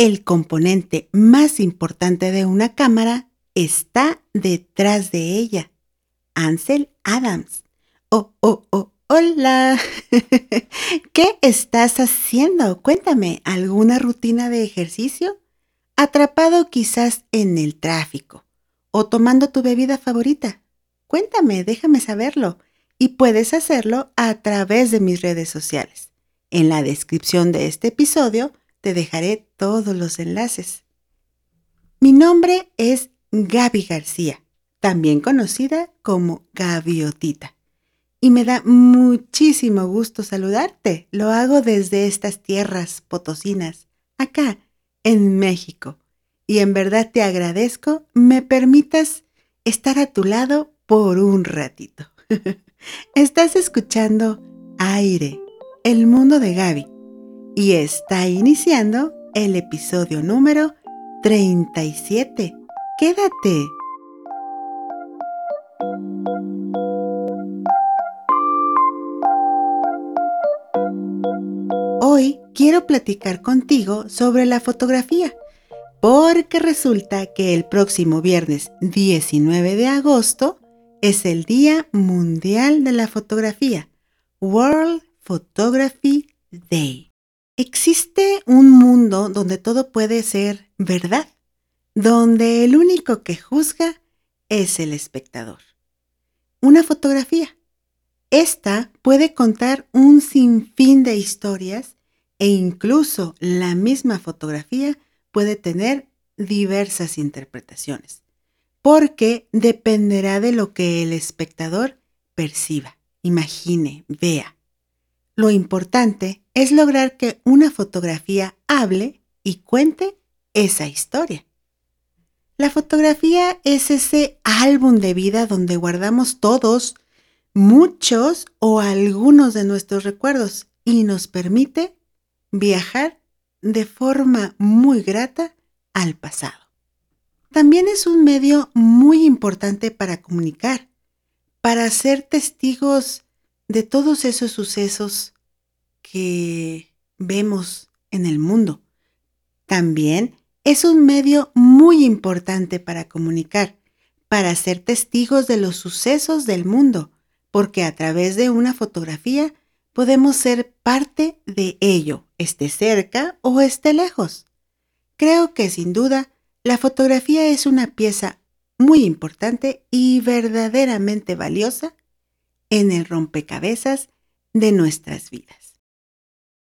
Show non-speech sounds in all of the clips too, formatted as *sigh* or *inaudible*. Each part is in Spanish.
el componente más importante de una cámara está detrás de ella. Ansel Adams. Oh, oh, oh, hola. *laughs* ¿Qué estás haciendo? Cuéntame, ¿alguna rutina de ejercicio? ¿Atrapado quizás en el tráfico? ¿O tomando tu bebida favorita? Cuéntame, déjame saberlo. Y puedes hacerlo a través de mis redes sociales. En la descripción de este episodio te dejaré todos los enlaces. Mi nombre es Gaby García, también conocida como Gaviotita. Y me da muchísimo gusto saludarte. Lo hago desde estas tierras potosinas, acá, en México. Y en verdad te agradezco me permitas estar a tu lado por un ratito. *laughs* Estás escuchando Aire, el mundo de Gaby y está iniciando el episodio número 37. Quédate. Hoy quiero platicar contigo sobre la fotografía, porque resulta que el próximo viernes 19 de agosto es el Día Mundial de la Fotografía, World Photography Day. Existe un mundo donde todo puede ser verdad, donde el único que juzga es el espectador. Una fotografía. Esta puede contar un sinfín de historias e incluso la misma fotografía puede tener diversas interpretaciones, porque dependerá de lo que el espectador perciba, imagine, vea. Lo importante es lograr que una fotografía hable y cuente esa historia. La fotografía es ese álbum de vida donde guardamos todos, muchos o algunos de nuestros recuerdos y nos permite viajar de forma muy grata al pasado. También es un medio muy importante para comunicar, para ser testigos de todos esos sucesos que vemos en el mundo. También es un medio muy importante para comunicar, para ser testigos de los sucesos del mundo, porque a través de una fotografía podemos ser parte de ello, esté cerca o esté lejos. Creo que sin duda la fotografía es una pieza muy importante y verdaderamente valiosa en el rompecabezas de nuestras vidas.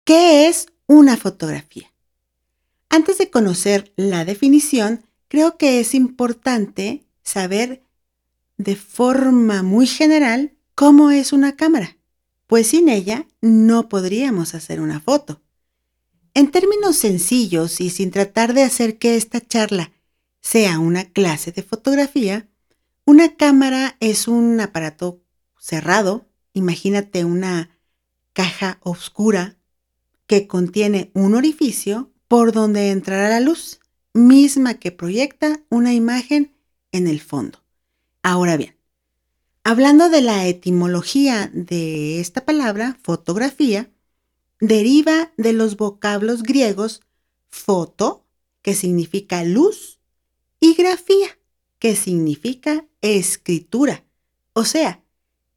¿Qué es una fotografía? Antes de conocer la definición, creo que es importante saber de forma muy general cómo es una cámara, pues sin ella no podríamos hacer una foto. En términos sencillos y sin tratar de hacer que esta charla sea una clase de fotografía, una cámara es un aparato cerrado, imagínate una caja oscura que contiene un orificio por donde entrará la luz, misma que proyecta una imagen en el fondo. Ahora bien, hablando de la etimología de esta palabra, fotografía, deriva de los vocablos griegos foto, que significa luz, y grafía, que significa escritura. O sea,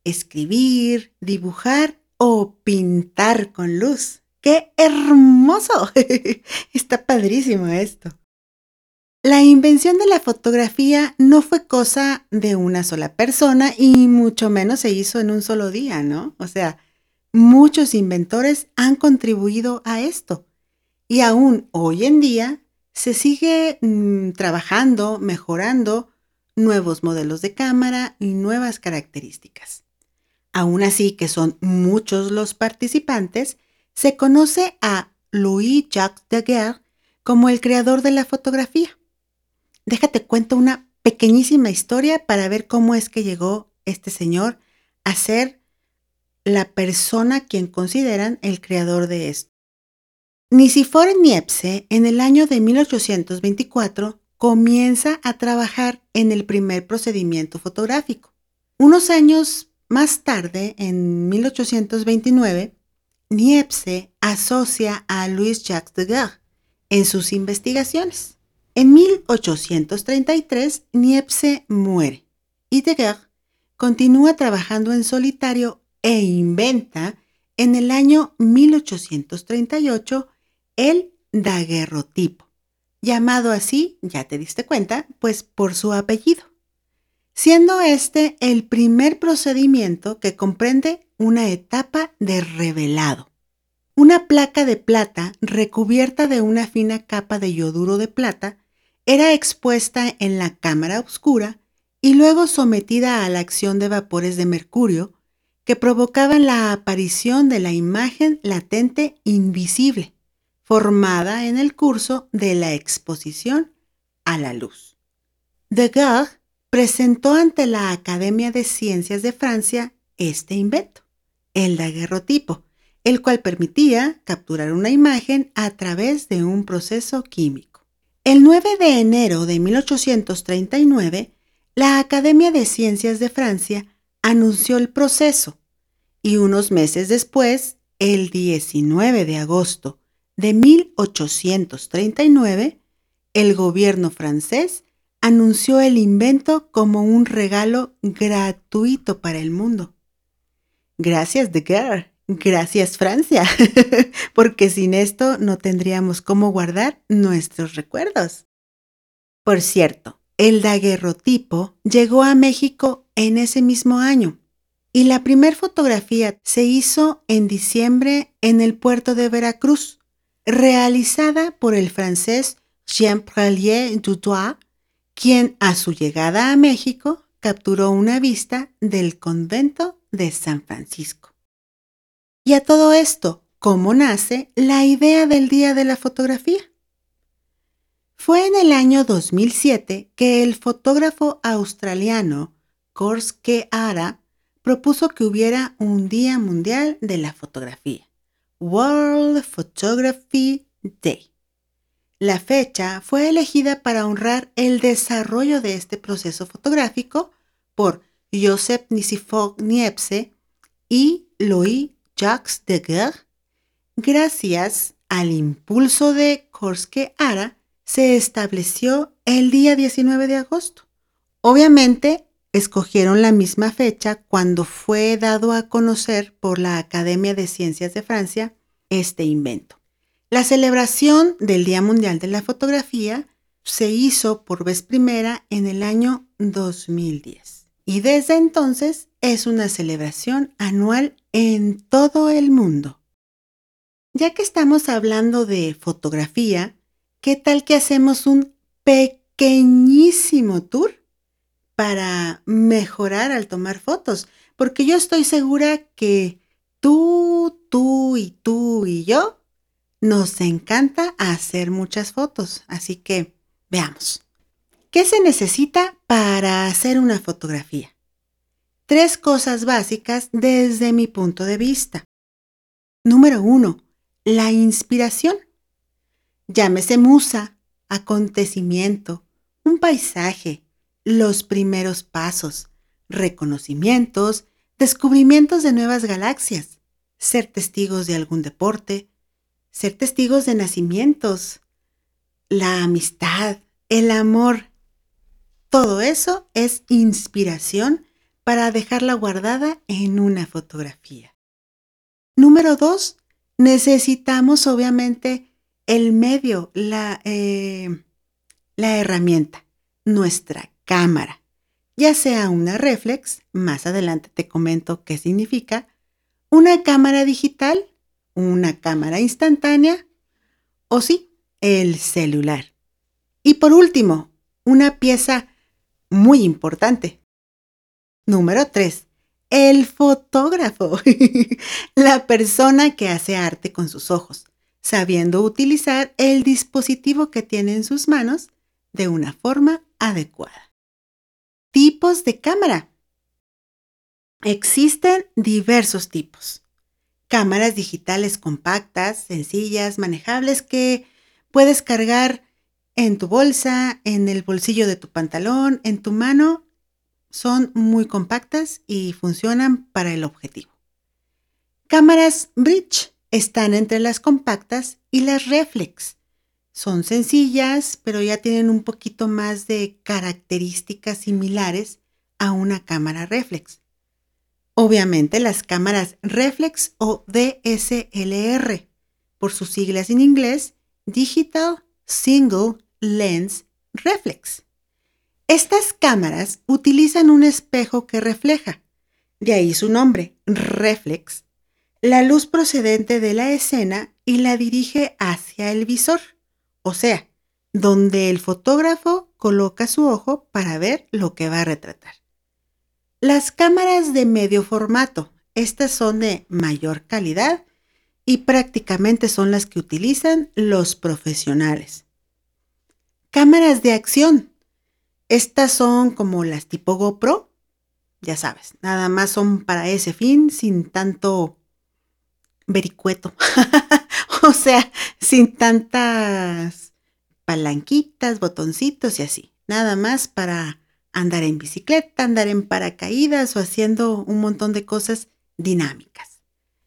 escribir, dibujar o pintar con luz. ¡Qué hermoso! *laughs* Está padrísimo esto. La invención de la fotografía no fue cosa de una sola persona y mucho menos se hizo en un solo día, ¿no? O sea, muchos inventores han contribuido a esto y aún hoy en día se sigue mm, trabajando, mejorando nuevos modelos de cámara y nuevas características. Aún así que son muchos los participantes, se conoce a Louis-Jacques Daguerre como el creador de la fotografía. Déjate cuento una pequeñísima historia para ver cómo es que llegó este señor a ser la persona quien consideran el creador de esto. Nicifore Niepce, en el año de 1824, comienza a trabajar en el primer procedimiento fotográfico. Unos años más tarde, en 1829, Niepce asocia a Louis-Jacques Daguerre en sus investigaciones. En 1833, Niepce muere y Daguerre continúa trabajando en solitario e inventa en el año 1838 el daguerrotipo, llamado así, ya te diste cuenta, pues por su apellido, siendo este el primer procedimiento que comprende una etapa de revelado. Una placa de plata recubierta de una fina capa de yoduro de plata era expuesta en la cámara oscura y luego sometida a la acción de vapores de mercurio que provocaban la aparición de la imagen latente invisible, formada en el curso de la exposición a la luz. Degas presentó ante la Academia de Ciencias de Francia este invento, el daguerrotipo, el cual permitía capturar una imagen a través de un proceso químico. El 9 de enero de 1839, la Academia de Ciencias de Francia anunció el proceso y unos meses después, el 19 de agosto de 1839, el gobierno francés anunció el invento como un regalo gratuito para el mundo. Gracias, de Guerre. Gracias, Francia. *laughs* Porque sin esto no tendríamos cómo guardar nuestros recuerdos. Por cierto, el daguerrotipo llegó a México en ese mismo año y la primera fotografía se hizo en diciembre en el puerto de Veracruz, realizada por el francés Jean Pralier Dutoit, quien a su llegada a México capturó una vista del convento de San Francisco. Y a todo esto, ¿cómo nace la idea del Día de la Fotografía? Fue en el año 2007 que el fotógrafo australiano Korske Ara propuso que hubiera un Día Mundial de la Fotografía, World Photography Day. La fecha fue elegida para honrar el desarrollo de este proceso fotográfico por Joseph Nicephore Niepce y Louis Jacques Daguerre, gracias al impulso de Korske Ara, se estableció el día 19 de agosto. Obviamente, escogieron la misma fecha cuando fue dado a conocer por la Academia de Ciencias de Francia este invento. La celebración del Día Mundial de la Fotografía se hizo por vez primera en el año 2010 y desde entonces es una celebración anual en todo el mundo. Ya que estamos hablando de fotografía, ¿qué tal que hacemos un pequeñísimo tour para mejorar al tomar fotos? Porque yo estoy segura que tú, tú y tú y yo nos encanta hacer muchas fotos. Así que veamos. ¿Qué se necesita para hacer una fotografía? Tres cosas básicas desde mi punto de vista. Número uno, la inspiración. Llámese musa, acontecimiento, un paisaje, los primeros pasos, reconocimientos, descubrimientos de nuevas galaxias, ser testigos de algún deporte, ser testigos de nacimientos, la amistad, el amor. Todo eso es inspiración para dejarla guardada en una fotografía. Número dos, necesitamos obviamente el medio, la, eh, herramienta, nuestra cámara, ya sea una reflex, más adelante te comento qué significa, una cámara digital, una cámara instantánea o sí, el celular. Y por último, una pieza muy importante. Número 3. El fotógrafo, *laughs* la persona que hace arte con sus ojos sabiendo utilizar el dispositivo que tiene en sus manos de una forma adecuada. Tipos de cámara. Existen diversos tipos. Cámaras digitales compactas, sencillas, manejables que puedes cargar en tu bolsa, en el bolsillo de tu pantalón, en tu mano. Son muy compactas y funcionan para el objetivo. Cámaras bridge están entre las compactas y las reflex. son sencillas, pero ya tienen un poquito más de características similares a una cámara reflex. Obviamente las cámaras reflex o DSLR, por sus siglas en inglés, Digital Single Lens Reflex. Estas cámaras utilizan un espejo que refleja, de ahí su nombre, reflex, la luz procedente de la escena y la dirige hacia el visor o sea, donde el fotógrafo coloca su ojo para ver lo que va a retratar. Las cámaras de medio formato, estas son de mayor calidad y prácticamente son las que utilizan los profesionales. Cámaras de acción, estas son como las tipo GoPro, ya sabes, nada más son para ese fin sin tanto vericueto. *laughs* o sea, sin tantas palanquitas, botoncitos y así. Nada más para andar en bicicleta, andar en paracaídas o haciendo un montón de cosas dinámicas.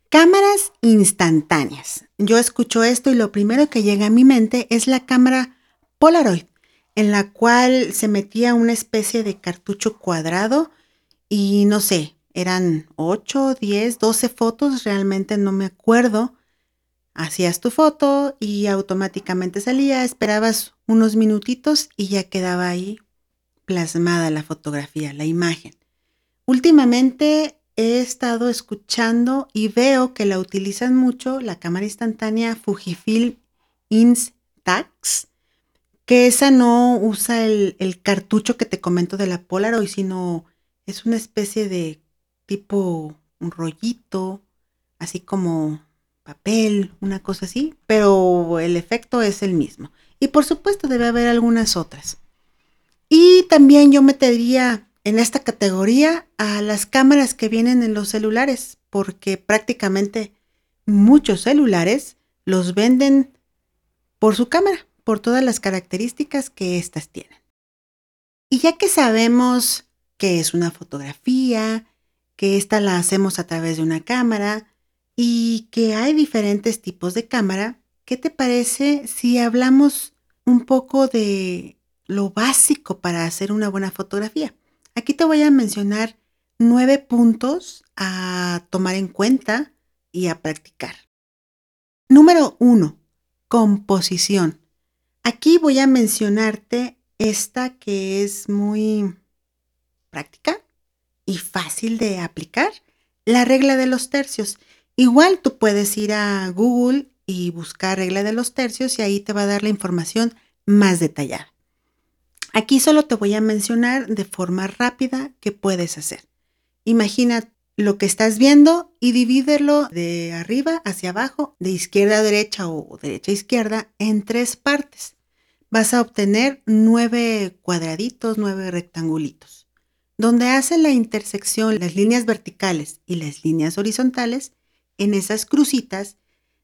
Cámaras instantáneas. Yo escucho esto y lo primero que llega a mi mente es la cámara Polaroid, en la cual se metía una especie de cartucho cuadrado y no sé, eran 8, 10, 12 fotos, realmente no me acuerdo. Hacías tu foto y automáticamente salía, esperabas unos minutitos y ya quedaba ahí plasmada la fotografía, la imagen. Últimamente he estado escuchando y veo que la utilizan mucho la cámara instantánea Fujifilm Instax, que esa no usa el, cartucho que te comento de la Polaroid, sino es una especie de tipo un rollito, así como papel, una cosa así, pero el efecto es el mismo. Y por supuesto debe haber algunas otras. Y también yo metería en esta categoría a las cámaras que vienen en los celulares, porque prácticamente muchos celulares los venden por su cámara, por todas las características que éstas tienen. Y ya que sabemos que es una fotografía, que esta la hacemos a través de una cámara y que hay diferentes tipos de cámara. ¿Qué te parece si hablamos un poco de lo básico para hacer una buena fotografía? Aquí te voy a mencionar nueve puntos a tomar en cuenta y a practicar. Número uno, composición. Aquí voy a mencionarte esta que es muy práctica y fácil de aplicar, la regla de los tercios. Igual tú puedes ir a Google y buscar regla de los tercios y ahí te va a dar la información más detallada. Aquí solo te voy a mencionar de forma rápida qué puedes hacer. Imagina lo que estás viendo y divídelo de arriba hacia abajo, de izquierda a derecha o derecha a izquierda en tres partes. Vas a obtener nueve cuadraditos, nueve rectangulitos. Donde hace la intersección las líneas verticales y las líneas horizontales, en esas crucitas,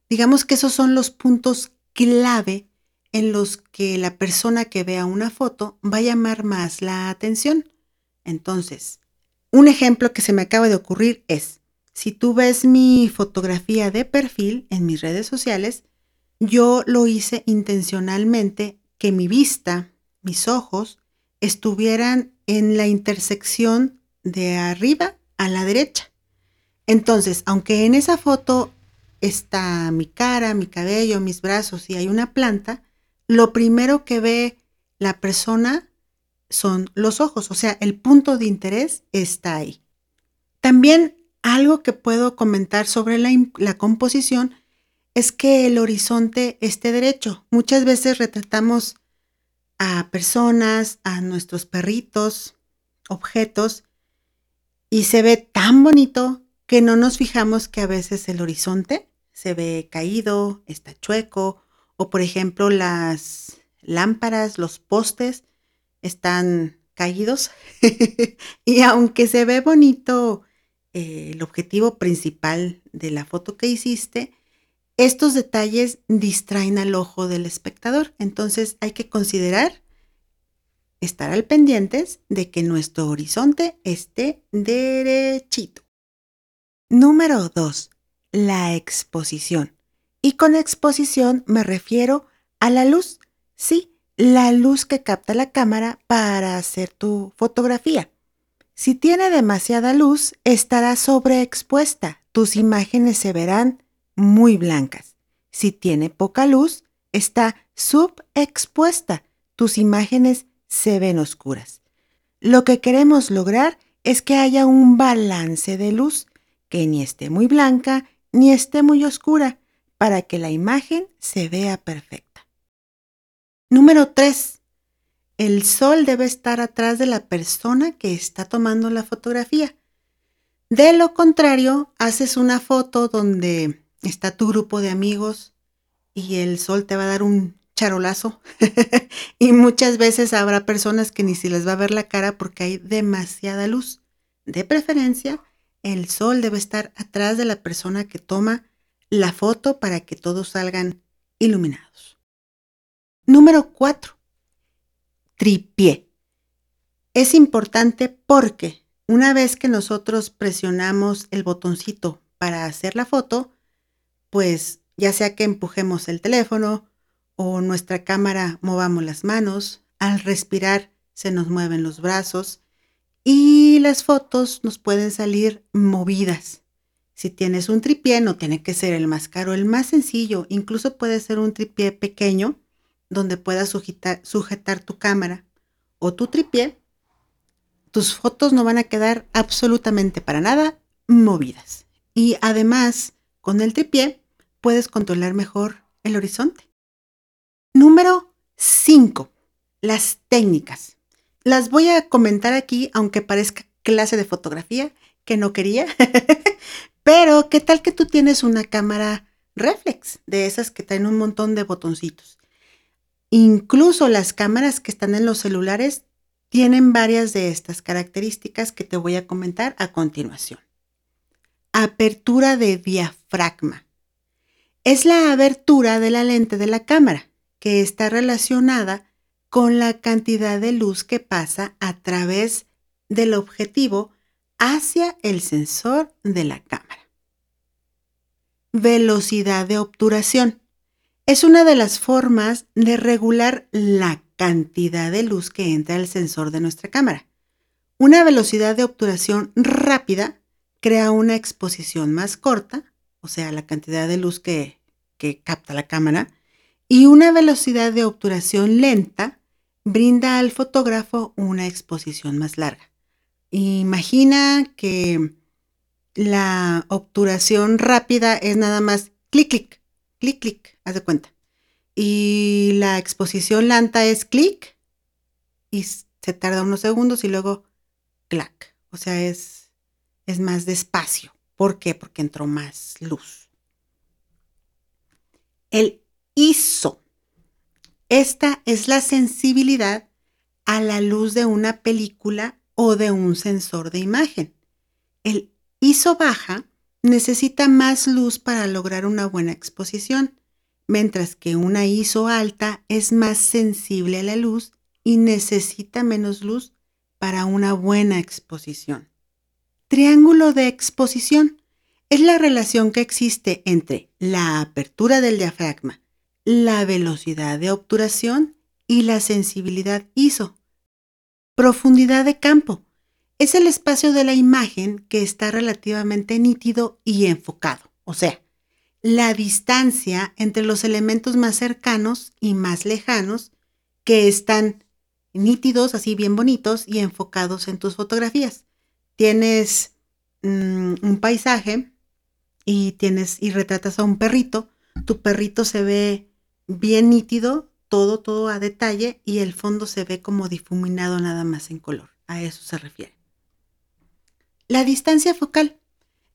digamos que esos son los puntos clave en los que la persona que vea una foto va a llamar más la atención. Entonces, un ejemplo que se me acaba de ocurrir es, si tú ves mi fotografía de perfil en mis redes sociales, yo lo hice intencionalmente que mi vista, mis ojos, estuvieran en la intersección de arriba a la derecha. Entonces, aunque en esa foto está mi cara, mi cabello, mis brazos y hay una planta, lo primero que ve la persona son los ojos, o sea, el punto de interés está ahí. También algo que puedo comentar sobre la, composición es que el horizonte esté derecho. Muchas veces retratamos a personas, a nuestros perritos, objetos, y se ve tan bonito que no nos fijamos que a veces el horizonte se ve caído, está chueco, o por ejemplo las lámparas, los postes están caídos. *laughs* y aunque se ve bonito eh, el objetivo principal de la foto que hiciste, estos detalles distraen al ojo del espectador. Entonces hay que considerar estar al pendientes de que nuestro horizonte esté derechito. Número 2. La exposición. Y con exposición me refiero a la luz. Sí, la luz que capta la cámara para hacer tu fotografía. Si tiene demasiada luz, estará sobreexpuesta. Tus imágenes se verán muy blancas. Si tiene poca luz, está subexpuesta. Tus imágenes se ven oscuras. Lo que queremos lograr es que haya un balance de luz, que ni esté muy blanca ni esté muy oscura, para que la imagen se vea perfecta. Número 3. El sol debe estar atrás de la persona que está tomando la fotografía. De lo contrario, haces una foto donde está tu grupo de amigos y el sol te va a dar un charolazo. *laughs* y muchas veces habrá personas que ni si les va a ver la cara porque hay demasiada luz. De preferencia, el sol debe estar atrás de la persona que toma la foto para que todos salgan iluminados. Número 4. Tripié. Es importante porque una vez que nosotros presionamos el botoncito para hacer la foto, pues ya sea que empujemos el teléfono o nuestra cámara movamos las manos, al respirar se nos mueven los brazos y las fotos nos pueden salir movidas. Si tienes un tripié, no tiene que ser el más caro, el más sencillo, incluso puede ser un tripié pequeño donde puedas sujetar, tu cámara o tu tripié. Tus fotos no van a quedar absolutamente para nada movidas. Y además, con el tripié puedes controlar mejor el horizonte. Número 5. Las técnicas. Las voy a comentar aquí, aunque parezca clase de fotografía, que no quería. *laughs* Pero, ¿qué tal que tú tienes una cámara reflex, de esas que traen un montón de botoncitos? Incluso las cámaras que están en los celulares tienen varias de estas características que te voy a comentar a continuación. Apertura de diafragma. Es la abertura de la lente de la cámara, que está relacionada con la cantidad de luz que pasa a través del objetivo hacia el sensor de la cámara. Velocidad de obturación. Es una de las formas de regular la cantidad de luz que entra al sensor de nuestra cámara. Una velocidad de obturación rápida crea una exposición más corta, o sea, la cantidad de luz que, que capta la cámara, y una velocidad de obturación lenta brinda al fotógrafo una exposición más larga. Imagina que la obturación rápida es nada más clic, clic, clic, clic, haz de cuenta. Y la exposición lenta es clic y se tarda unos segundos y luego clac. O sea, es, es más despacio. ¿Por qué? Porque entró más luz. El ISO esta es la sensibilidad a la luz de una película o de un sensor de imagen. El ISO baja necesita más luz para lograr una buena exposición, mientras que una ISO alta es más sensible a la luz y necesita menos luz para una buena exposición. Triángulo de exposición es la relación que existe entre la apertura del diafragma, la velocidad de obturación y la sensibilidad ISO. Profundidad de campo es el espacio de la imagen que está relativamente nítido y enfocado, o sea, la distancia entre los elementos más cercanos y más lejanos que están nítidos, así bien bonitos y enfocados en tus fotografías. Tienes mm, un paisaje y tienes y retratas a un perrito, tu perrito se ve bien nítido, todo, todo a detalle y el fondo se ve como difuminado nada más en color. A eso se refiere. La distancia focal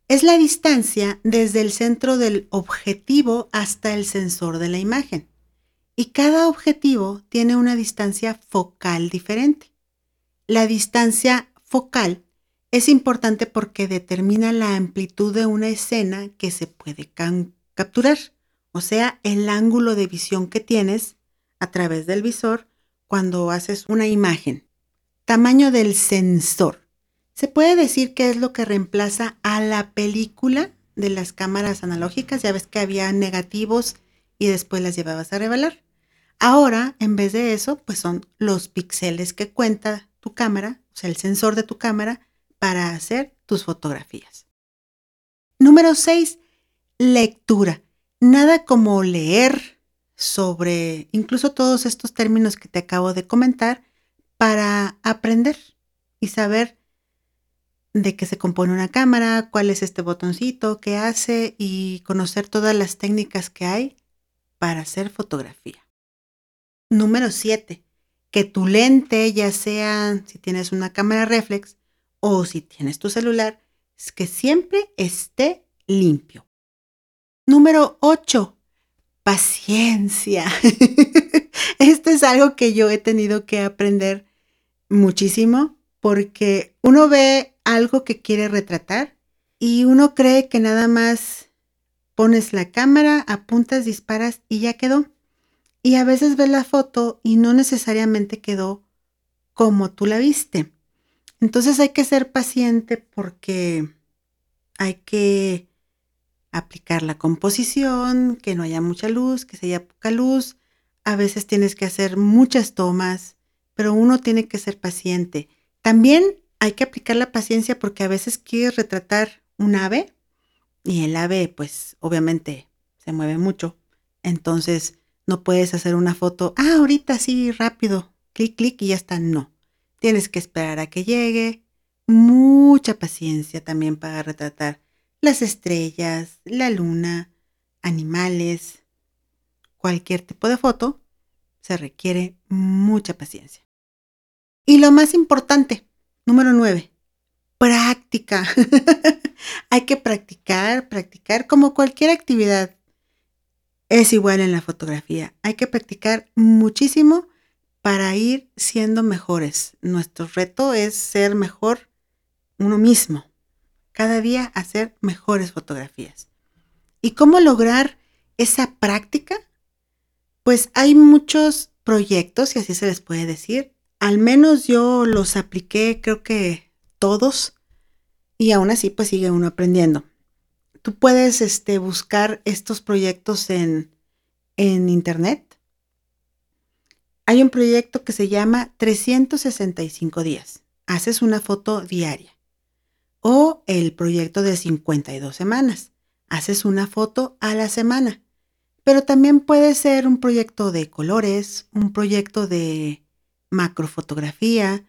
es la distancia desde el centro del objetivo hasta el sensor de la imagen. Y cada objetivo tiene una distancia focal diferente. La distancia focal es importante porque determina la amplitud de una escena que se puede capturar o sea, el ángulo de visión que tienes a través del visor cuando haces una imagen. Tamaño del sensor. Se puede decir que es lo que reemplaza a la película de las cámaras analógicas. Ya ves que había negativos y después las llevabas a revelar. Ahora, en vez de eso, pues son los píxeles que cuenta tu cámara, o sea, el sensor de tu cámara, para hacer tus fotografías. Número 6. Lectura. Nada como leer sobre incluso todos estos términos que te acabo de comentar para aprender y saber de qué se compone una cámara, cuál es este botoncito, qué hace y conocer todas las técnicas que hay para hacer fotografía. Número 7. Que tu lente, ya sea si tienes una cámara reflex o si tienes tu celular, es que siempre esté limpio. Número 8. Paciencia. *laughs* Esto es algo que yo he tenido que aprender muchísimo porque uno ve algo que quiere retratar y uno cree que nada más pones la cámara, apuntas, disparas y ya quedó. Y a veces ves la foto y no necesariamente quedó como tú la viste. Entonces hay que ser paciente porque hay que aplicar la composición, que no haya mucha luz, que se haya poca luz. A veces tienes que hacer muchas tomas, pero uno tiene que ser paciente. También hay que aplicar la paciencia porque a veces quieres retratar un ave y el ave pues obviamente se mueve mucho. Entonces no puedes hacer una foto, ah, ahorita sí, rápido, clic, clic y ya está. No. Tienes que esperar a que llegue. Mucha paciencia también para retratar las estrellas, la luna, animales, cualquier tipo de foto. Se requiere mucha paciencia. Y lo más importante, número nueve, práctica. *laughs* Hay que practicar, practicar como cualquier actividad es igual en la fotografía. Hay que practicar muchísimo para ir siendo mejores. Nuestro reto es ser mejor uno mismo. Cada día hacer mejores fotografías. ¿Y cómo lograr esa práctica? Pues hay muchos proyectos, si así se les puede decir. Al menos yo los apliqué, creo que todos, y aún así pues sigue uno aprendiendo tú puedes este, buscar estos proyectos en, en internet. Hay un proyecto que se llama 365 días. Haces una foto diaria. O el proyecto de 52 semanas. Haces una foto a la semana. Pero también puede ser un proyecto de colores, un proyecto de macrofotografía.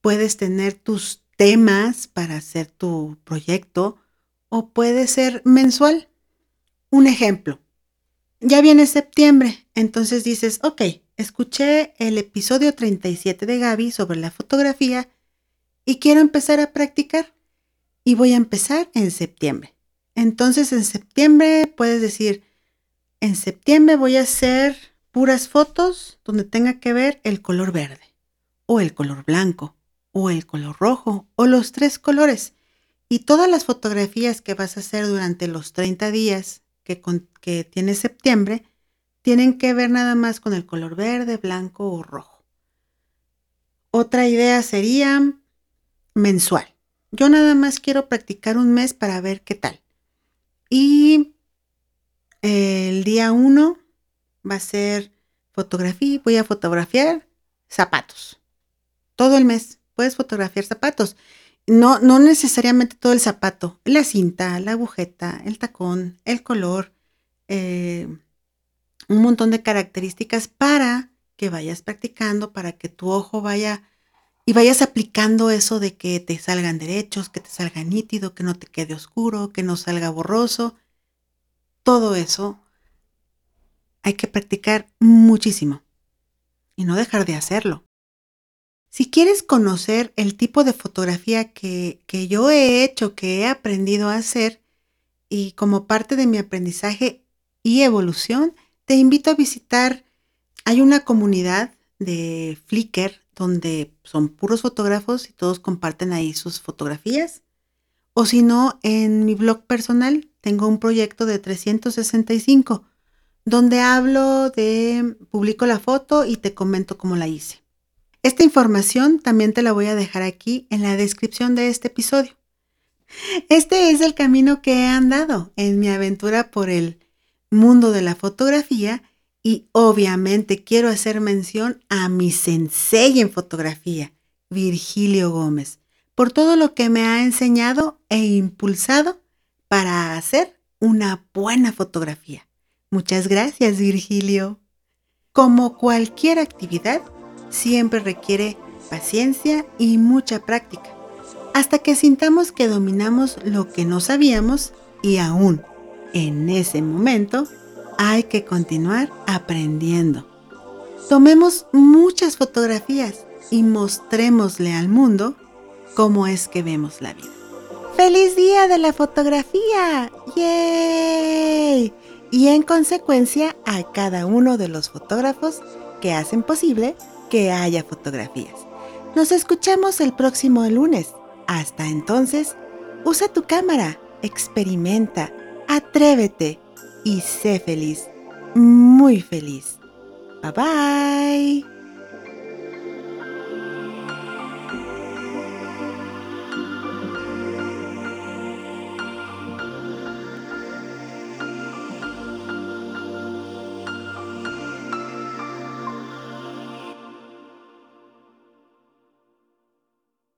Puedes tener tus temas para hacer tu proyecto o puede ser mensual. Un ejemplo. Ya viene septiembre, entonces dices, ok, escuché el episodio 37 de Gaby sobre la fotografía y quiero empezar a practicar. Y voy a empezar en septiembre. Entonces en septiembre puedes decir, en septiembre voy a hacer puras fotos donde tenga que ver el color verde, o el color blanco, o el color rojo, o los tres colores. Y todas las fotografías que vas a hacer durante los 30 días que, tiene septiembre tienen que ver nada más con el color verde, blanco o rojo. Otra idea sería mensual. Yo nada más quiero practicar un mes para ver qué tal. Y el día 1 va a ser fotografía. Voy a fotografiar zapatos. Todo el mes puedes fotografiar zapatos. No, no necesariamente todo el zapato, la cinta, la agujeta, el tacón, el color, eh, un montón de características para que vayas practicando, para que tu ojo vaya y vayas aplicando eso de que te salgan derechos, que te salga nítido, que no te quede oscuro, que no salga borroso. Todo eso hay que practicar muchísimo y no dejar de hacerlo. Si quieres conocer el tipo de fotografía que, yo he hecho, que he aprendido a hacer, y como parte de mi aprendizaje y evolución, te invito a visitar, hay una comunidad de Flickr donde son puros fotógrafos y todos comparten ahí sus fotografías. O si no, en mi blog personal tengo un proyecto de 365 donde hablo de, publico la foto y te comento cómo la hice. Esta información también te la voy a dejar aquí en la descripción de este episodio. Este es el camino que he andado en mi aventura por el mundo de la fotografía Y obviamente quiero hacer mención a mi sensei en fotografía, Virgilio Gómez, por todo lo que me ha enseñado e impulsado para hacer una buena fotografía. Muchas gracias, Virgilio. Como cualquier actividad, siempre requiere paciencia y mucha práctica, hasta que sintamos que dominamos lo que no sabíamos y aún en ese momento hay que continuar aprendiendo. Tomemos muchas fotografías y mostrémosle al mundo cómo es que vemos la vida. ¡Feliz día de la fotografía! ¡Yay! Y en consecuencia a cada uno de los fotógrafos que hacen posible que haya fotografías. Nos escuchamos el próximo lunes. Hasta entonces, usa tu cámara, experimenta, atrévete y sé feliz, muy feliz. Bye bye.